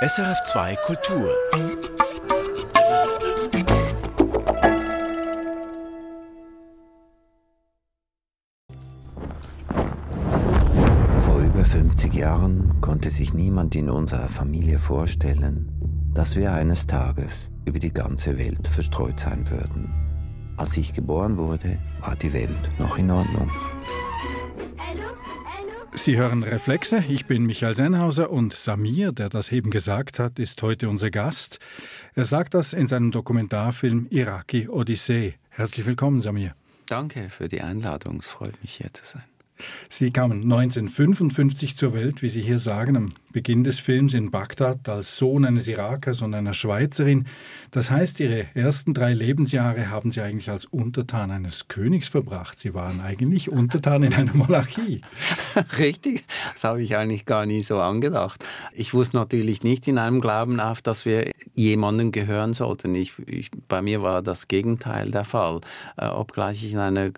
SRF 2 Kultur. Vor über 50 Jahren konnte sich niemand in unserer Familie vorstellen, dass wir eines Tages über die ganze Welt verstreut sein würden. Als ich geboren wurde, war die Welt noch in Ordnung. Sie hören Reflexe. Ich bin Michael Sennhauser und Samir, der das eben gesagt hat, ist heute unser Gast. Er sagt das in seinem Dokumentarfilm Iraki Odyssee. Herzlich willkommen, Samir. Danke für die Einladung. Es freut mich, hier zu sein. Sie kamen 1955 zur Welt, wie Sie hier sagen, am Beginn des Films in Bagdad als Sohn eines Irakers und einer Schweizerin. Das heißt, Ihre ersten drei Lebensjahre haben Sie eigentlich als Untertan eines Königs verbracht. Sie waren eigentlich Untertan in einer Monarchie. Richtig, das habe ich eigentlich gar nie so angedacht. Ich wusste natürlich nicht in einem Glauben auf, dass wir jemandem gehören sollten. Ich, ich, bei mir war das Gegenteil der Fall. Äh, obgleich ich in einer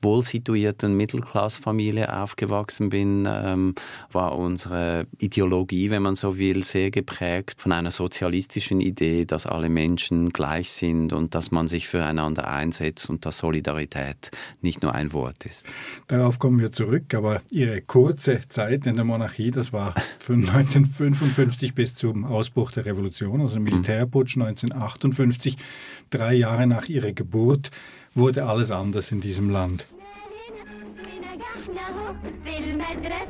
wohlsituierten Mittelklasse Arbeiterklassfamilie aufgewachsen bin, ähm, war unsere Ideologie, wenn man so will, sehr geprägt von einer sozialistischen Idee, dass alle Menschen gleich sind und dass man sich füreinander einsetzt und dass Solidarität nicht nur ein Wort ist. Darauf kommen wir zurück, aber Ihre kurze Zeit in der Monarchie, das war von 1955 bis zum Ausbruch der Revolution, also Militärputsch 1958, drei Jahre nach Ihrer Geburt, wurde alles anders in diesem Land.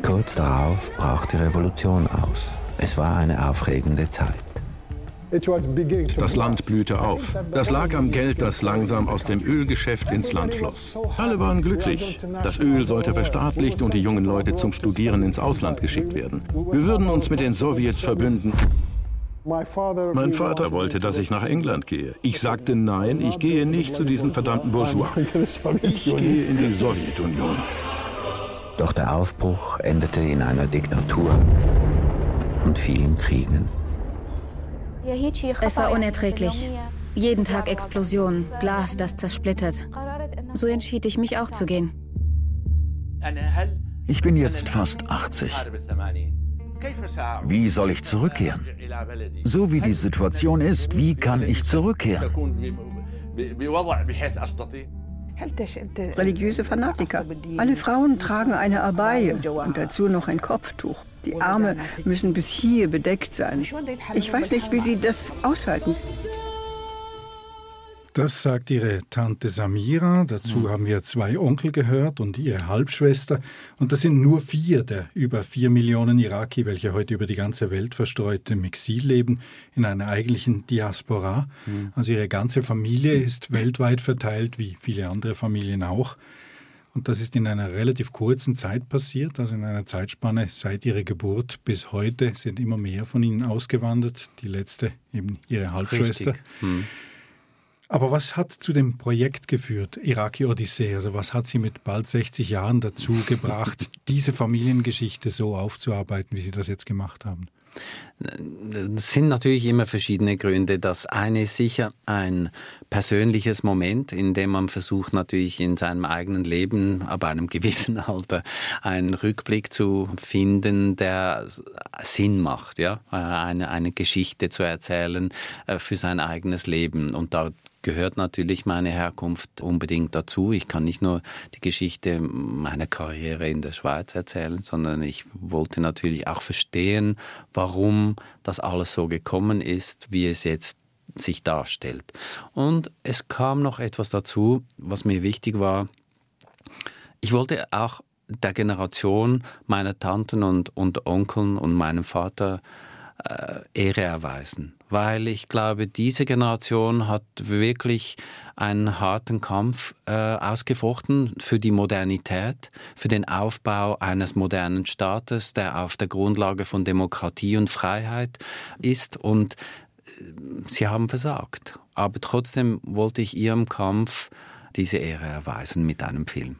Kurz darauf brach die Revolution aus. Es war eine aufregende Zeit. Das Land blühte auf. Das lag am Geld, das langsam aus dem Ölgeschäft ins Land floss. Alle waren glücklich. Das Öl sollte verstaatlicht und die jungen Leute zum Studieren ins Ausland geschickt werden. Wir würden uns mit den Sowjets verbünden. Mein Vater wollte, dass ich nach England gehe. Ich sagte nein, ich gehe nicht zu diesen verdammten Bourgeois. Ich gehe in die Sowjetunion. Doch der Aufbruch endete in einer Diktatur und vielen Kriegen. Es war unerträglich. Jeden Tag Explosionen, Glas, das zersplittert. So entschied ich mich auch zu gehen. Ich bin jetzt fast 80. Wie soll ich zurückkehren? So wie die Situation ist, wie kann ich zurückkehren? Religiöse Fanatiker. Alle Frauen tragen eine Abaye und dazu noch ein Kopftuch. Die Arme müssen bis hier bedeckt sein. Ich weiß nicht, wie sie das aushalten. Das sagt ihre Tante Samira. Dazu mhm. haben wir zwei Onkel gehört und ihre Halbschwester. Und das sind nur vier der über vier Millionen Iraki, welche heute über die ganze Welt verstreut im Exil leben, in einer eigentlichen Diaspora. Mhm. Also ihre ganze Familie ist weltweit verteilt, wie viele andere Familien auch. Und das ist in einer relativ kurzen Zeit passiert, also in einer Zeitspanne seit ihrer Geburt bis heute sind immer mehr von ihnen ausgewandert. Die letzte eben ihre Halbschwester. Hm. Aber was hat zu dem Projekt geführt, Iraki Odyssee? Also was hat Sie mit bald 60 Jahren dazu gebracht, diese Familiengeschichte so aufzuarbeiten, wie Sie das jetzt gemacht haben? Es sind natürlich immer verschiedene Gründe. Das eine ist sicher ein persönliches Moment, in dem man versucht natürlich in seinem eigenen Leben, aber einem gewissen Alter, einen Rückblick zu finden, der Sinn macht, ja, eine, eine Geschichte zu erzählen äh, für sein eigenes Leben. Und da gehört natürlich meine Herkunft unbedingt dazu. Ich kann nicht nur die Geschichte meiner Karriere in der Schweiz erzählen, sondern ich wollte natürlich auch verstehen, warum das alles so gekommen ist, wie es jetzt sich darstellt. Und es kam noch etwas dazu, was mir wichtig war. Ich wollte auch der Generation meiner Tanten und, und Onkeln und meinem Vater Ehre erweisen weil ich glaube, diese Generation hat wirklich einen harten Kampf äh, ausgefochten für die Modernität, für den Aufbau eines modernen Staates, der auf der Grundlage von Demokratie und Freiheit ist und äh, sie haben versagt. Aber trotzdem wollte ich ihrem Kampf diese Ehre erweisen mit einem Film.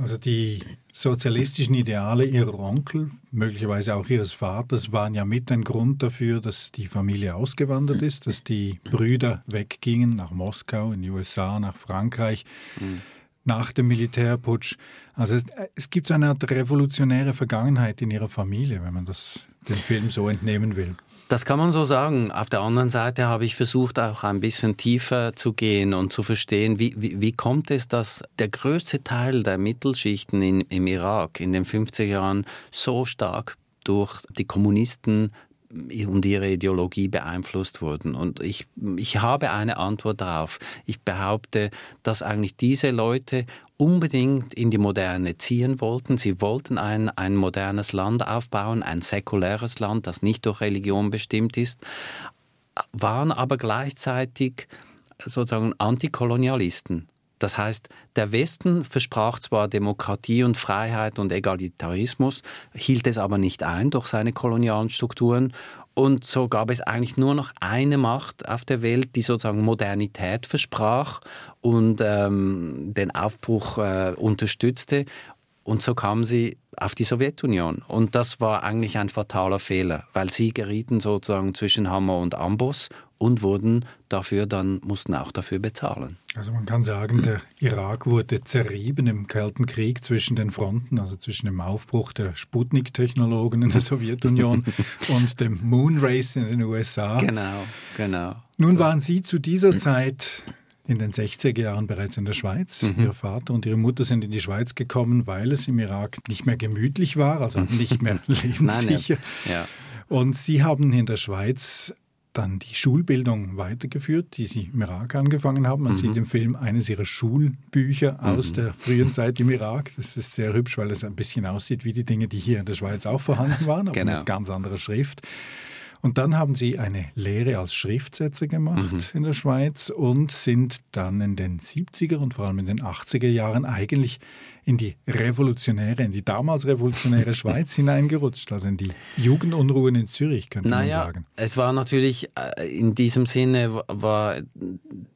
Also die sozialistischen Ideale ihrer Onkel, möglicherweise auch ihres Vaters, waren ja mit ein Grund dafür, dass die Familie ausgewandert ist, dass die Brüder weggingen nach Moskau, in die USA, nach Frankreich. Mhm. nach dem Militärputsch. Also es, es gibt so eine Art revolutionäre Vergangenheit in ihrer Familie, wenn man das dem Film so entnehmen will. Das kann man so sagen. Auf der anderen Seite habe ich versucht, auch ein bisschen tiefer zu gehen und zu verstehen, wie, wie, wie kommt es, dass der größte Teil der Mittelschichten in, im Irak in den 50er Jahren so stark durch die Kommunisten und ihre Ideologie beeinflusst wurden. Und ich, ich habe eine Antwort darauf. Ich behaupte, dass eigentlich diese Leute unbedingt in die Moderne ziehen wollten. Sie wollten ein, ein modernes Land aufbauen, ein säkuläres Land, das nicht durch Religion bestimmt ist, waren aber gleichzeitig sozusagen Antikolonialisten. Das heißt, der Westen versprach zwar Demokratie und Freiheit und Egalitarismus, hielt es aber nicht ein durch seine kolonialen Strukturen und so gab es eigentlich nur noch eine Macht auf der Welt, die sozusagen Modernität versprach und ähm, den Aufbruch äh, unterstützte. Und so kam sie auf die Sowjetunion. Und das war eigentlich ein fataler Fehler, weil sie gerieten sozusagen zwischen Hammer und Amboss und wurden dafür dann, mussten auch dafür bezahlen. Also man kann sagen, der Irak wurde zerrieben im Kalten Krieg zwischen den Fronten, also zwischen dem Aufbruch der Sputnik-Technologen in der Sowjetunion und dem Moon Race in den USA. Genau, genau. Nun waren Sie zu dieser Zeit in den 60er Jahren bereits in der Schweiz. Mhm. Ihr Vater und Ihre Mutter sind in die Schweiz gekommen, weil es im Irak nicht mehr gemütlich war, also nicht mehr lebenssicher. Nein, ja. Und Sie haben in der Schweiz dann die Schulbildung weitergeführt, die Sie im Irak angefangen haben. Man mhm. sieht im Film eines Ihrer Schulbücher mhm. aus der frühen Zeit im Irak. Das ist sehr hübsch, weil es ein bisschen aussieht wie die Dinge, die hier in der Schweiz auch vorhanden waren, aber genau. mit ganz anderer Schrift. Und dann haben sie eine Lehre als Schriftsetzer gemacht mhm. in der Schweiz und sind dann in den 70er und vor allem in den 80er Jahren eigentlich in die revolutionäre, in die damals revolutionäre Schweiz hineingerutscht, also in die Jugendunruhen in Zürich, könnte naja, man sagen. Es war natürlich äh, in diesem Sinne war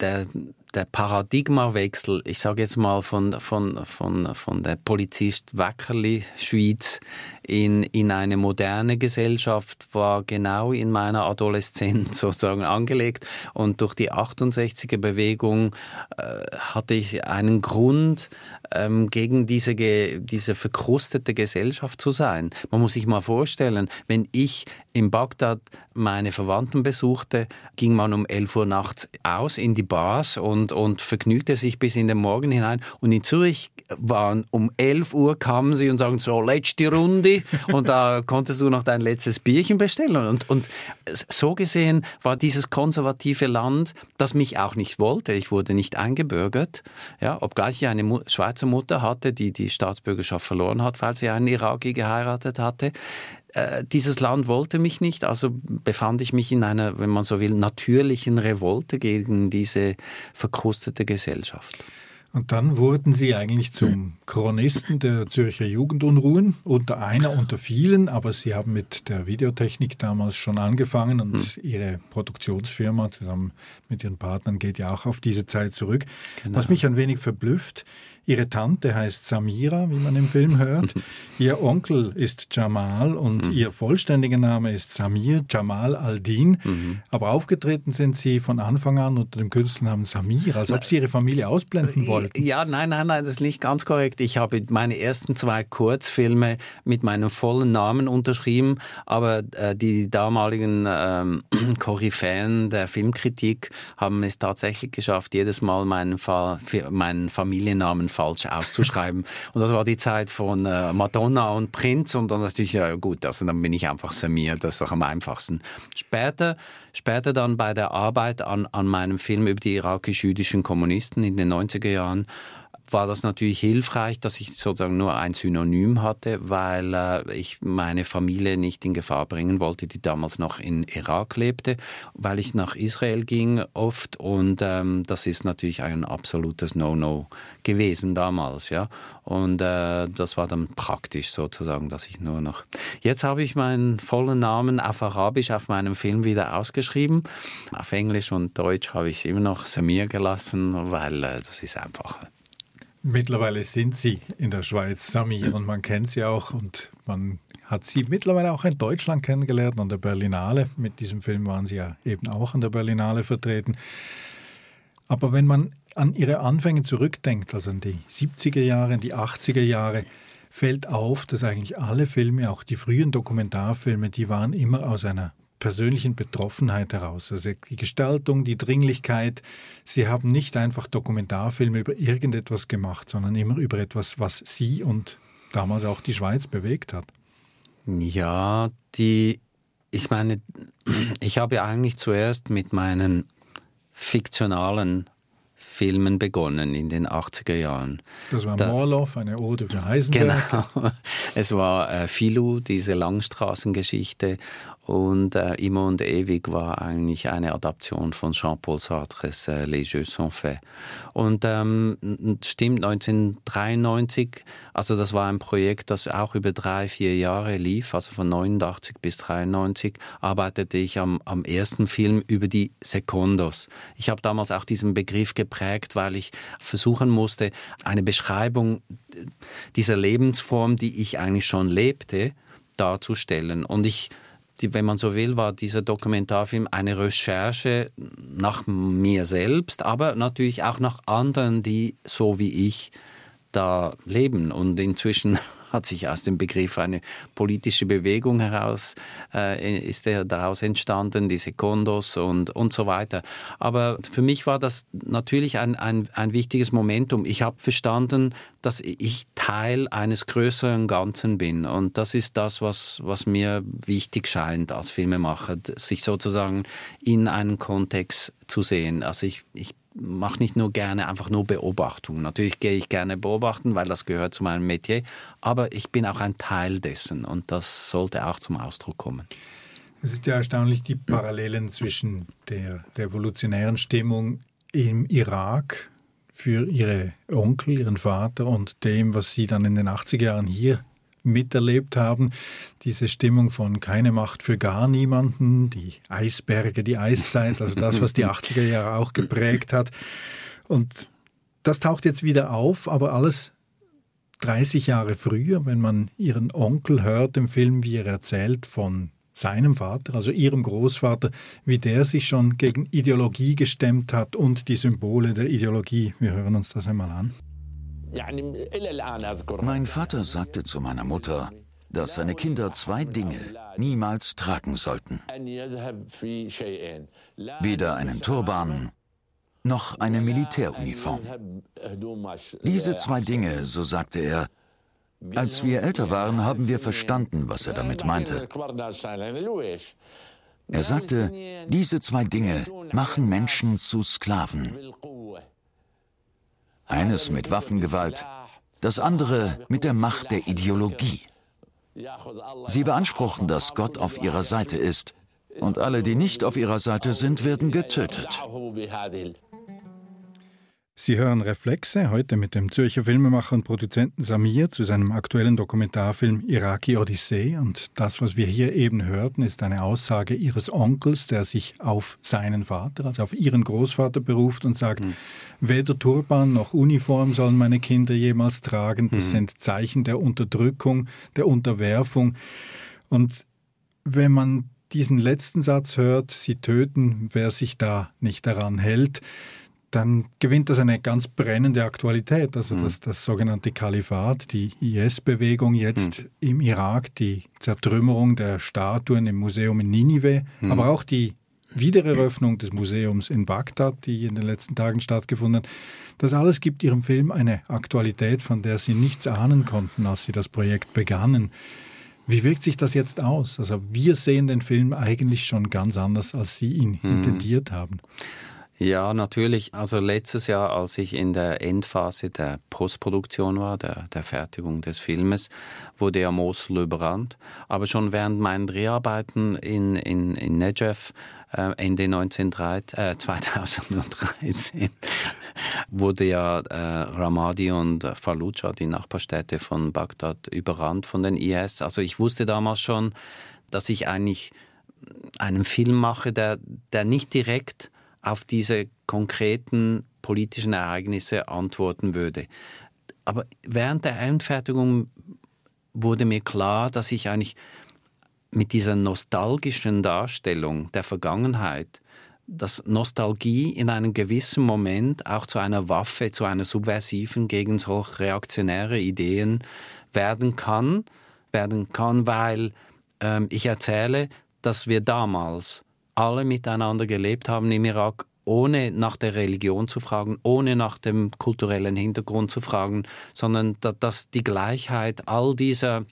der der Paradigmawechsel, ich sage jetzt mal von, von, von, von der Polizist Weckerli Schweiz in, in eine moderne Gesellschaft war genau in meiner Adoleszenz sozusagen angelegt. Und durch die 68er Bewegung äh, hatte ich einen Grund ähm, gegen diese, diese verkrustete Gesellschaft zu sein. Man muss sich mal vorstellen, wenn ich in Bagdad meine Verwandten besuchte, ging man um 11 Uhr nachts aus in die Bars und, und vergnügte sich bis in den Morgen hinein. Und in Zürich waren um 11 Uhr kamen sie und sagen so, letzte Runde. Und da konntest du noch dein letztes Bierchen bestellen. Und, und so gesehen war dieses konservative Land, das mich auch nicht wollte. Ich wurde nicht eingebürgert. Ja, obgleich ich eine Schweizer Mutter hatte, die die Staatsbürgerschaft verloren hat, weil sie einen Iraki geheiratet hatte. Äh, dieses Land wollte mich nicht, also befand ich mich in einer, wenn man so will, natürlichen Revolte gegen diese verkrustete Gesellschaft. Und dann wurden Sie eigentlich zum Chronisten der Zürcher Jugendunruhen, unter einer unter vielen, aber Sie haben mit der Videotechnik damals schon angefangen und hm. Ihre Produktionsfirma zusammen mit Ihren Partnern geht ja auch auf diese Zeit zurück. Genau. Was mich ein wenig verblüfft, Ihre Tante heißt Samira, wie man im Film hört. Ihr Onkel ist Jamal und mhm. ihr vollständiger Name ist Samir Jamal Aldin. Mhm. Aber aufgetreten sind Sie von Anfang an unter dem Künstlernamen Samir, als ob Sie Ihre Familie ausblenden wollten. Ja, nein, nein, nein, das ist nicht ganz korrekt. Ich habe meine ersten zwei Kurzfilme mit meinem vollen Namen unterschrieben, aber äh, die damaligen ähm, Koryphäen der Filmkritik haben es tatsächlich geschafft, jedes Mal meinen, Fa meinen Familiennamen falsch auszuschreiben. und das war die Zeit von äh, Madonna und Prinz und dann natürlich, ja gut, also dann bin ich einfach Samir, das ist doch am einfachsten. Später, später dann bei der Arbeit an, an meinem Film über die irakisch-jüdischen Kommunisten in den 90er Jahren war das natürlich hilfreich, dass ich sozusagen nur ein Synonym hatte, weil äh, ich meine Familie nicht in Gefahr bringen wollte, die damals noch in Irak lebte, weil ich nach Israel ging oft und ähm, das ist natürlich ein absolutes No-No gewesen damals, ja. Und äh, das war dann praktisch sozusagen, dass ich nur noch. Jetzt habe ich meinen vollen Namen auf Arabisch auf meinem Film wieder ausgeschrieben. Auf Englisch und Deutsch habe ich immer noch Samir gelassen, weil äh, das ist einfach Mittlerweile sind Sie in der Schweiz, Samir, und man kennt Sie auch und man hat Sie mittlerweile auch in Deutschland kennengelernt, an der Berlinale. Mit diesem Film waren Sie ja eben auch an der Berlinale vertreten. Aber wenn man an ihre Anfänge zurückdenkt, also an die 70er Jahre, die 80er Jahre, fällt auf, dass eigentlich alle Filme, auch die frühen Dokumentarfilme, die waren immer aus einer persönlichen Betroffenheit heraus. Also die Gestaltung, die Dringlichkeit. Sie haben nicht einfach Dokumentarfilme über irgendetwas gemacht, sondern immer über etwas, was Sie und damals auch die Schweiz bewegt hat. Ja, die, ich meine, ich habe eigentlich zuerst mit meinen fiktionalen Filmen begonnen in den 80er Jahren. Das war da, Morloff, eine Ode für Heisenberg. Genau. Es war äh, Philou, diese Langstraßengeschichte und äh, Immer und Ewig war eigentlich eine Adaption von Jean-Paul Sartres äh, Les Jeux sont faits. Und ähm, stimmt, 1993, also das war ein Projekt, das auch über drei, vier Jahre lief, also von 89 bis 93, arbeitete ich am, am ersten Film über die Secondos. Ich habe damals auch diesen Begriff geprägt, weil ich versuchen musste, eine Beschreibung dieser Lebensform, die ich eigentlich schon lebte, darzustellen. Und ich wenn man so will, war dieser Dokumentarfilm eine Recherche nach mir selbst, aber natürlich auch nach anderen, die so wie ich da leben. Und inzwischen hat sich aus dem Begriff eine politische Bewegung heraus, äh, ist er daraus entstanden, die Sekundos und, und so weiter. Aber für mich war das natürlich ein, ein, ein wichtiges Momentum. Ich habe verstanden, dass ich Teil eines größeren Ganzen bin. Und das ist das, was, was mir wichtig scheint als Filmemacher, sich sozusagen in einen Kontext zu sehen. Also ich, ich mache nicht nur gerne einfach nur Beobachtungen. Natürlich gehe ich gerne beobachten, weil das gehört zu meinem Metier, aber ich bin auch ein Teil dessen und das sollte auch zum Ausdruck kommen. Es ist ja erstaunlich die Parallelen zwischen der revolutionären Stimmung im Irak für ihre Onkel, ihren Vater und dem, was sie dann in den 80er Jahren hier miterlebt haben. Diese Stimmung von keine Macht für gar niemanden, die Eisberge, die Eiszeit, also das, was die 80er Jahre auch geprägt hat. Und das taucht jetzt wieder auf, aber alles 30 Jahre früher, wenn man ihren Onkel hört im Film, wie er erzählt von seinem Vater, also ihrem Großvater, wie der sich schon gegen Ideologie gestemmt hat und die Symbole der Ideologie. Wir hören uns das einmal an. Mein Vater sagte zu meiner Mutter, dass seine Kinder zwei Dinge niemals tragen sollten. Weder einen Turban noch eine Militäruniform. Diese zwei Dinge, so sagte er, als wir älter waren, haben wir verstanden, was er damit meinte. Er sagte, diese zwei Dinge machen Menschen zu Sklaven. Eines mit Waffengewalt, das andere mit der Macht der Ideologie. Sie beanspruchen, dass Gott auf ihrer Seite ist, und alle, die nicht auf ihrer Seite sind, werden getötet. Sie hören Reflexe heute mit dem Zürcher Filmemacher und Produzenten Samir zu seinem aktuellen Dokumentarfilm Iraki Odyssee. Und das, was wir hier eben hörten, ist eine Aussage ihres Onkels, der sich auf seinen Vater, also auf ihren Großvater beruft und sagt, mhm. weder Turban noch Uniform sollen meine Kinder jemals tragen. Das mhm. sind Zeichen der Unterdrückung, der Unterwerfung. Und wenn man diesen letzten Satz hört, sie töten, wer sich da nicht daran hält, dann gewinnt das eine ganz brennende Aktualität. Also mhm. das, das sogenannte Kalifat, die IS-Bewegung jetzt mhm. im Irak, die Zertrümmerung der Statuen im Museum in Ninive, mhm. aber auch die Wiedereröffnung des Museums in Bagdad, die in den letzten Tagen stattgefunden hat. Das alles gibt ihrem Film eine Aktualität, von der sie nichts ahnen konnten, als sie das Projekt begannen. Wie wirkt sich das jetzt aus? Also wir sehen den Film eigentlich schon ganz anders, als Sie ihn mhm. intendiert haben. Ja, natürlich. Also letztes Jahr, als ich in der Endphase der Postproduktion war, der, der Fertigung des Filmes, wurde ja Mosul überrannt. Aber schon während meinen Dreharbeiten in, in, in Negev äh, Ende 1913, äh, 2013 wurde ja äh, Ramadi und Fallujah, die Nachbarstädte von Bagdad, überrannt von den IS. Also ich wusste damals schon, dass ich eigentlich einen Film mache, der, der nicht direkt auf diese konkreten politischen Ereignisse antworten würde. Aber während der Endfertigung wurde mir klar, dass ich eigentlich mit dieser nostalgischen Darstellung der Vergangenheit dass Nostalgie in einem gewissen Moment auch zu einer Waffe, zu einer subversiven gegen solch reaktionäre Ideen werden kann, werden kann, weil ähm, ich erzähle, dass wir damals alle miteinander gelebt haben im Irak, ohne nach der Religion zu fragen, ohne nach dem kulturellen Hintergrund zu fragen, sondern dass die Gleichheit all dieser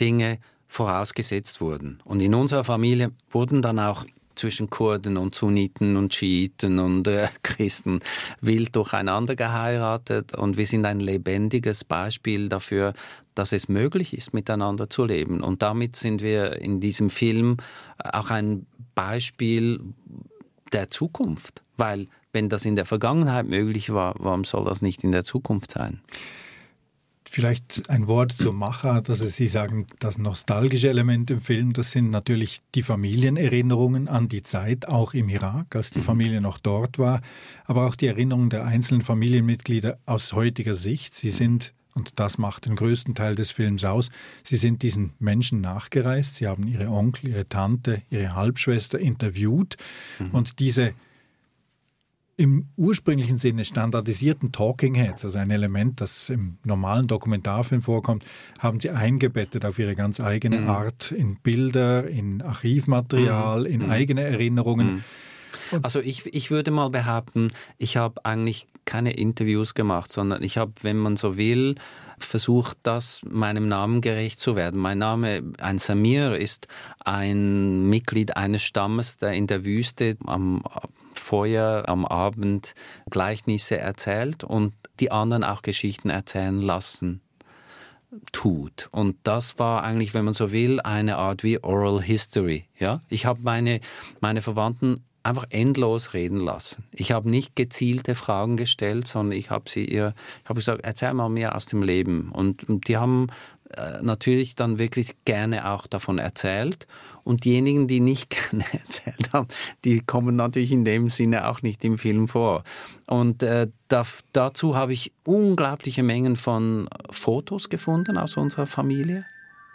Dinge vorausgesetzt wurden. Und in unserer Familie wurden dann auch zwischen Kurden und Sunniten und Schiiten und äh, Christen wild durcheinander geheiratet. Und wir sind ein lebendiges Beispiel dafür, dass es möglich ist, miteinander zu leben. Und damit sind wir in diesem Film auch ein Beispiel der Zukunft. Weil wenn das in der Vergangenheit möglich war, warum soll das nicht in der Zukunft sein? Vielleicht ein Wort zur Macher, dass Sie sagen, das nostalgische Element im Film, das sind natürlich die Familienerinnerungen an die Zeit, auch im Irak, als die mhm. Familie noch dort war, aber auch die Erinnerungen der einzelnen Familienmitglieder aus heutiger Sicht. Sie sind, und das macht den größten Teil des Films aus, sie sind diesen Menschen nachgereist, sie haben ihre Onkel, ihre Tante, ihre Halbschwester interviewt mhm. und diese im ursprünglichen Sinne standardisierten Talking Heads, also ein Element, das im normalen Dokumentarfilm vorkommt, haben sie eingebettet auf ihre ganz eigene mhm. Art in Bilder, in Archivmaterial, mhm. in mhm. eigene Erinnerungen. Mhm. Also ich, ich würde mal behaupten, ich habe eigentlich keine Interviews gemacht, sondern ich habe, wenn man so will, versucht, das meinem Namen gerecht zu werden. Mein Name, ein Samir, ist ein Mitglied eines Stammes, der in der Wüste am Feuer am Abend Gleichnisse erzählt und die anderen auch Geschichten erzählen lassen tut. Und das war eigentlich, wenn man so will, eine Art wie Oral History. Ja, ich habe meine meine Verwandten einfach endlos reden lassen. Ich habe nicht gezielte Fragen gestellt, sondern ich habe sie ihr, ich habe gesagt, erzähl mal mir aus dem Leben. Und, und die haben äh, natürlich dann wirklich gerne auch davon erzählt. Und diejenigen, die nicht gerne erzählt haben, die kommen natürlich in dem Sinne auch nicht im Film vor. Und äh, da, dazu habe ich unglaubliche Mengen von Fotos gefunden aus unserer Familie.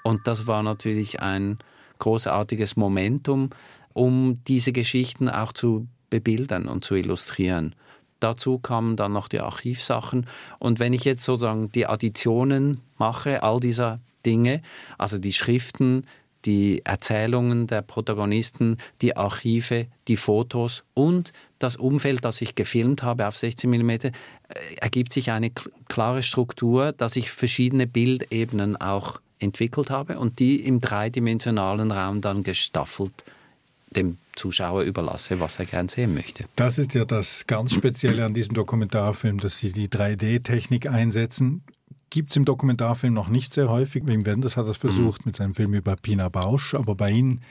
Und das war natürlich ein großartiges Momentum, um diese Geschichten auch zu bebildern und zu illustrieren. Dazu kamen dann noch die Archivsachen. Und wenn ich jetzt sozusagen die Additionen mache, all dieser Dinge, also die Schriften, die Erzählungen der Protagonisten, die Archive, die Fotos und das Umfeld, das ich gefilmt habe auf 16 mm, äh, ergibt sich eine klare Struktur, dass ich verschiedene Bildebenen auch entwickelt habe und die im dreidimensionalen Raum dann gestaffelt dem Zuschauer überlasse, was er gern sehen möchte. Das ist ja das ganz Spezielle an diesem Dokumentarfilm, dass Sie die 3D-Technik einsetzen. Gibt es im Dokumentarfilm noch nicht sehr häufig. Wim Wenders hat das versucht mhm. mit seinem Film über Pina Bausch, aber bei Ihnen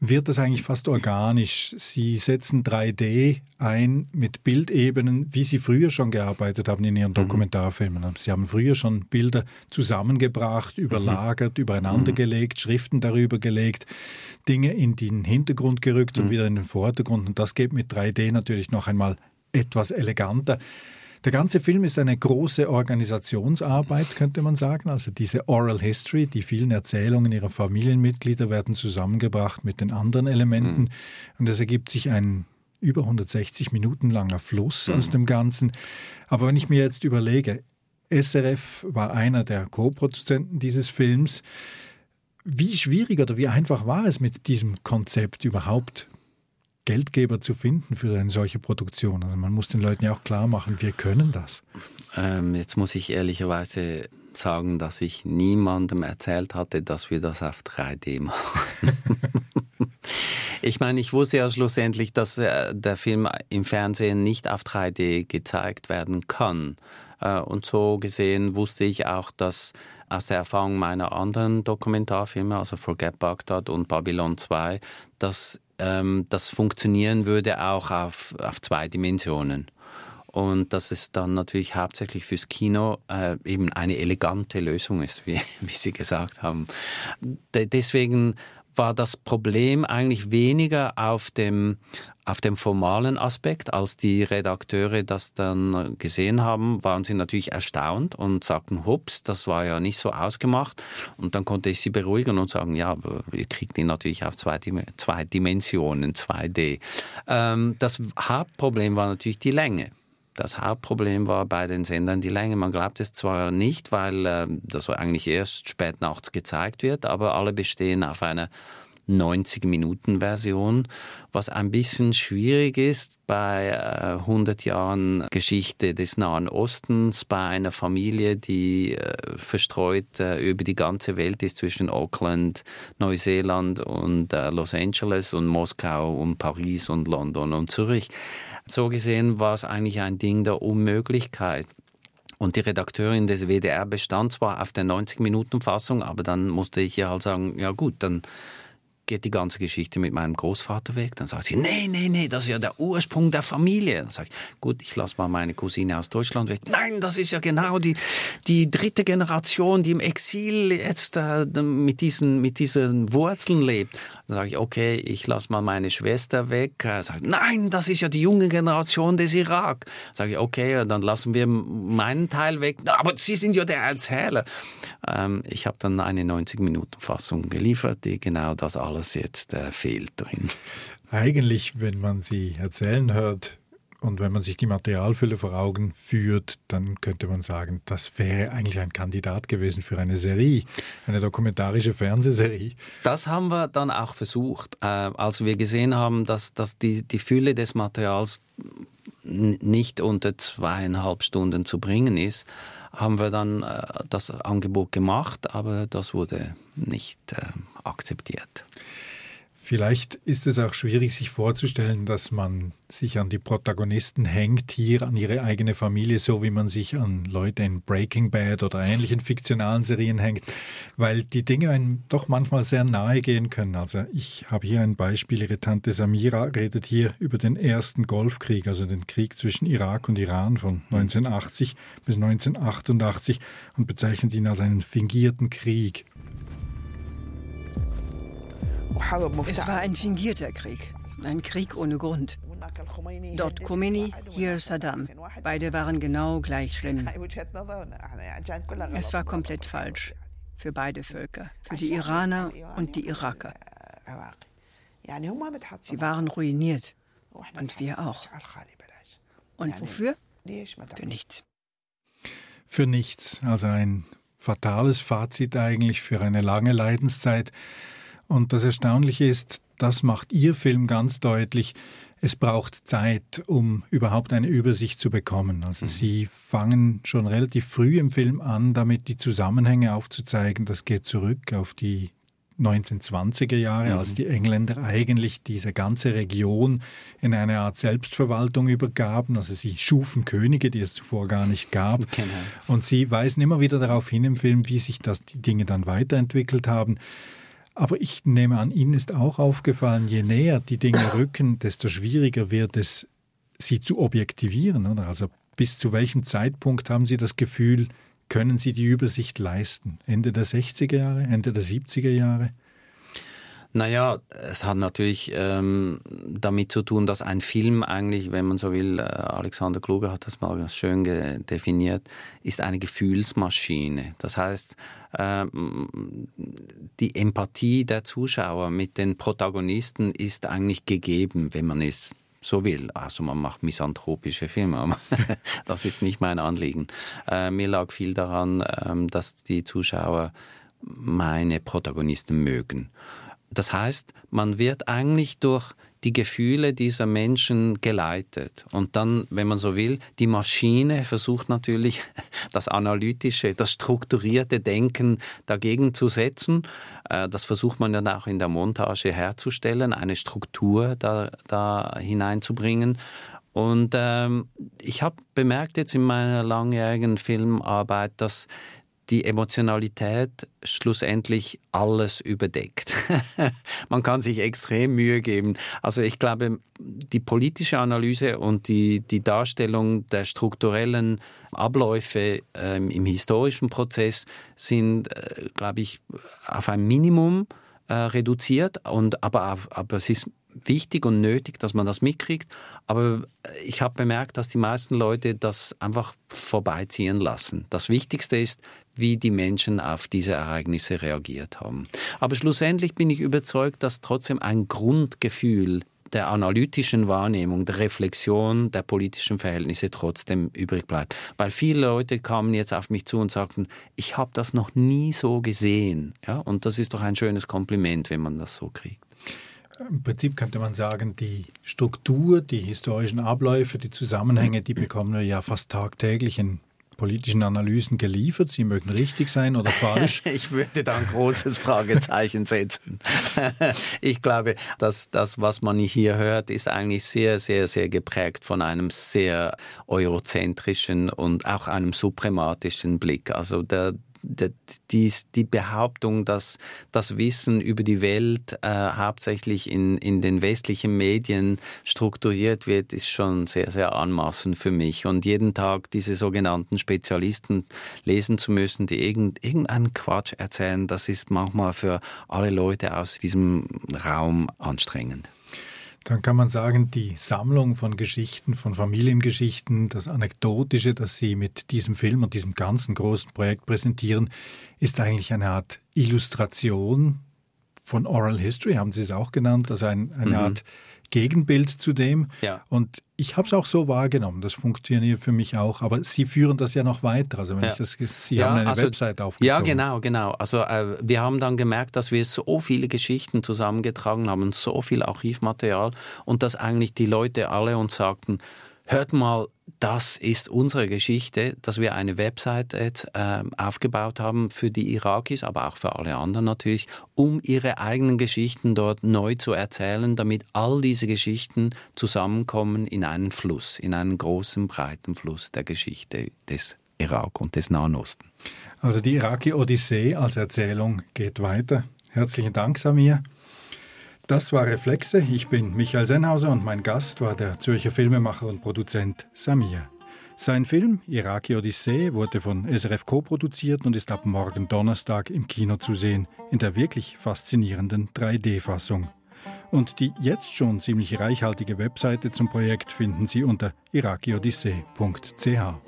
wird das eigentlich fast organisch. Sie setzen 3D ein mit Bildebenen, wie Sie früher schon gearbeitet haben in Ihren mhm. Dokumentarfilmen. Sie haben früher schon Bilder zusammengebracht, überlagert, mhm. übereinander gelegt, Schriften darüber gelegt, Dinge in den Hintergrund gerückt und mhm. wieder in den Vordergrund. Und das geht mit 3D natürlich noch einmal etwas eleganter. Der ganze Film ist eine große Organisationsarbeit, könnte man sagen. Also diese Oral History, die vielen Erzählungen ihrer Familienmitglieder werden zusammengebracht mit den anderen Elementen. Mhm. Und es ergibt sich ein über 160 Minuten langer Fluss mhm. aus dem Ganzen. Aber wenn ich mir jetzt überlege, SRF war einer der Co-Produzenten dieses Films. Wie schwierig oder wie einfach war es mit diesem Konzept überhaupt Geldgeber zu finden für eine solche Produktion? Also man muss den Leuten ja auch klar machen, wir können das. Ähm, jetzt muss ich ehrlicherweise sagen, dass ich niemandem erzählt hatte, dass wir das auf 3D machen. ich meine, ich wusste ja schlussendlich, dass äh, der Film im Fernsehen nicht auf 3D gezeigt werden kann. Äh, und so gesehen wusste ich auch, dass aus der Erfahrung meiner anderen Dokumentarfilme, also Forget Baghdad und Babylon 2, dass ähm, das funktionieren würde auch auf, auf zwei Dimensionen. Und dass es dann natürlich hauptsächlich fürs Kino äh, eben eine elegante Lösung ist, wie, wie Sie gesagt haben. De deswegen war das Problem eigentlich weniger auf dem, auf dem formalen Aspekt. Als die Redakteure das dann gesehen haben, waren sie natürlich erstaunt und sagten, hups, das war ja nicht so ausgemacht. Und dann konnte ich sie beruhigen und sagen, ja, ihr kriegt ihn natürlich auf zwei, zwei Dimensionen, 2D. Ähm, das Hauptproblem war natürlich die Länge. Das Hauptproblem war bei den Sendern die Länge. Man glaubt es zwar nicht, weil äh, das eigentlich erst spät nachts gezeigt wird, aber alle bestehen auf einer 90-Minuten-Version, was ein bisschen schwierig ist bei äh, 100 Jahren Geschichte des Nahen Ostens, bei einer Familie, die äh, verstreut äh, über die ganze Welt ist zwischen Auckland, Neuseeland und äh, Los Angeles und Moskau und Paris und London und Zürich. So gesehen war es eigentlich ein Ding der Unmöglichkeit. Und die Redakteurin des WDR bestand zwar auf der 90-Minuten-Fassung, aber dann musste ich ihr halt sagen, ja gut, dann geht die ganze Geschichte mit meinem Großvater weg. Dann sagt sie, nee, nee, nee, das ist ja der Ursprung der Familie. Dann sage ich, gut, ich lasse mal meine Cousine aus Deutschland weg. Nein, das ist ja genau die, die dritte Generation, die im Exil jetzt äh, mit, diesen, mit diesen Wurzeln lebt. Dann sage ich, okay, ich lasse mal meine Schwester weg. Er sagt, nein, das ist ja die junge Generation des Irak. Dann sage ich, okay, dann lassen wir meinen Teil weg. Aber Sie sind ja der Erzähler. Ähm, ich habe dann eine 90-Minuten-Fassung geliefert, die genau das alles jetzt äh, fehlt drin. Eigentlich, wenn man Sie erzählen hört, und wenn man sich die Materialfülle vor Augen führt, dann könnte man sagen, das wäre eigentlich ein Kandidat gewesen für eine Serie, eine dokumentarische Fernsehserie. Das haben wir dann auch versucht. Äh, als wir gesehen haben, dass, dass die, die Fülle des Materials nicht unter zweieinhalb Stunden zu bringen ist, haben wir dann äh, das Angebot gemacht, aber das wurde nicht äh, akzeptiert. Vielleicht ist es auch schwierig, sich vorzustellen, dass man sich an die Protagonisten hängt, hier an ihre eigene Familie, so wie man sich an Leute in Breaking Bad oder ähnlichen fiktionalen Serien hängt, weil die Dinge einem doch manchmal sehr nahe gehen können. Also ich habe hier ein Beispiel, ihre Tante Samira redet hier über den ersten Golfkrieg, also den Krieg zwischen Irak und Iran von 1980 bis 1988 und bezeichnet ihn als einen fingierten Krieg. Es war ein fingierter Krieg, ein Krieg ohne Grund. Dort Khomeini, hier Saddam. Beide waren genau gleich schlimm. Es war komplett falsch für beide Völker, für die Iraner und die Iraker. Sie waren ruiniert und wir auch. Und wofür? Für nichts. Für nichts, also ein fatales Fazit eigentlich für eine lange Leidenszeit. Und das Erstaunliche ist, das macht Ihr Film ganz deutlich, es braucht Zeit, um überhaupt eine Übersicht zu bekommen. Also mhm. Sie fangen schon relativ früh im Film an, damit die Zusammenhänge aufzuzeigen. Das geht zurück auf die 1920er Jahre, mhm. als die Engländer eigentlich diese ganze Region in eine Art Selbstverwaltung übergaben. Also sie schufen Könige, die es zuvor gar nicht gab. Genau. Und sie weisen immer wieder darauf hin im Film, wie sich das die Dinge dann weiterentwickelt haben. Aber ich nehme an, Ihnen ist auch aufgefallen, je näher die Dinge rücken, desto schwieriger wird es, sie zu objektivieren. Oder? Also bis zu welchem Zeitpunkt haben Sie das Gefühl, können Sie die Übersicht leisten? Ende der 60er Jahre, Ende der 70er Jahre? Naja, es hat natürlich ähm, damit zu tun, dass ein Film eigentlich, wenn man so will, äh, Alexander Kluge hat das mal schön definiert, ist eine Gefühlsmaschine. Das heißt, äh, die Empathie der Zuschauer mit den Protagonisten ist eigentlich gegeben, wenn man es so will. Also man macht misanthropische Filme, das ist nicht mein Anliegen. Äh, mir lag viel daran, äh, dass die Zuschauer meine Protagonisten mögen. Das heißt, man wird eigentlich durch die Gefühle dieser Menschen geleitet. Und dann, wenn man so will, die Maschine versucht natürlich, das analytische, das strukturierte Denken dagegen zu setzen. Äh, das versucht man dann auch in der Montage herzustellen, eine Struktur da, da hineinzubringen. Und ähm, ich habe bemerkt jetzt in meiner langjährigen Filmarbeit, dass die Emotionalität schlussendlich alles überdeckt. Man kann sich extrem Mühe geben. Also ich glaube, die politische Analyse und die, die Darstellung der strukturellen Abläufe ähm, im historischen Prozess sind, äh, glaube ich, auf ein Minimum äh, reduziert, und, aber, aber es ist wichtig und nötig, dass man das mitkriegt. Aber ich habe bemerkt, dass die meisten Leute das einfach vorbeiziehen lassen. Das Wichtigste ist, wie die Menschen auf diese Ereignisse reagiert haben. Aber schlussendlich bin ich überzeugt, dass trotzdem ein Grundgefühl der analytischen Wahrnehmung, der Reflexion der politischen Verhältnisse trotzdem übrig bleibt. Weil viele Leute kamen jetzt auf mich zu und sagten, ich habe das noch nie so gesehen. Ja? Und das ist doch ein schönes Kompliment, wenn man das so kriegt. Im Prinzip könnte man sagen, die Struktur, die historischen Abläufe, die Zusammenhänge, die bekommen wir ja fast tagtäglich in politischen Analysen geliefert. Sie mögen richtig sein oder falsch. ich würde da ein großes Fragezeichen setzen. ich glaube, dass das, was man hier hört, ist eigentlich sehr, sehr, sehr geprägt von einem sehr eurozentrischen und auch einem suprematischen Blick. Also der, die, die Behauptung, dass das Wissen über die Welt äh, hauptsächlich in, in den westlichen Medien strukturiert wird, ist schon sehr, sehr anmaßend für mich. Und jeden Tag diese sogenannten Spezialisten lesen zu müssen, die irgend, irgendeinen Quatsch erzählen, das ist manchmal für alle Leute aus diesem Raum anstrengend. Dann kann man sagen, die Sammlung von Geschichten, von Familiengeschichten, das Anekdotische, das Sie mit diesem Film und diesem ganzen großen Projekt präsentieren, ist eigentlich eine Art Illustration von Oral History, haben Sie es auch genannt, also ein, eine mhm. Art Gegenbild zu dem. Ja. Und ich habe es auch so wahrgenommen. Das funktioniert für mich auch. Aber Sie führen das ja noch weiter. Also wenn ja. ich das, Sie ja, haben eine also, Website aufgezogen. Ja, genau, genau. Also äh, wir haben dann gemerkt, dass wir so viele Geschichten zusammengetragen haben, so viel Archivmaterial und dass eigentlich die Leute alle uns sagten, hört mal, das ist unsere Geschichte, dass wir eine Website jetzt äh, aufgebaut haben für die Irakis, aber auch für alle anderen natürlich, um ihre eigenen Geschichten dort neu zu erzählen, damit all diese Geschichten zusammenkommen in einen Fluss, in einen großen, breiten Fluss der Geschichte des Irak und des Nahen Osten. Also die Iraki-Odyssee als Erzählung geht weiter. Herzlichen Dank, Samir. Das war Reflexe. Ich bin Michael Sennhauser und mein Gast war der Zürcher Filmemacher und Produzent Samir. Sein Film Iraki Odyssee wurde von SRF co-produziert und ist ab morgen Donnerstag im Kino zu sehen, in der wirklich faszinierenden 3D-Fassung. Und die jetzt schon ziemlich reichhaltige Webseite zum Projekt finden Sie unter irakiodyssee.ch.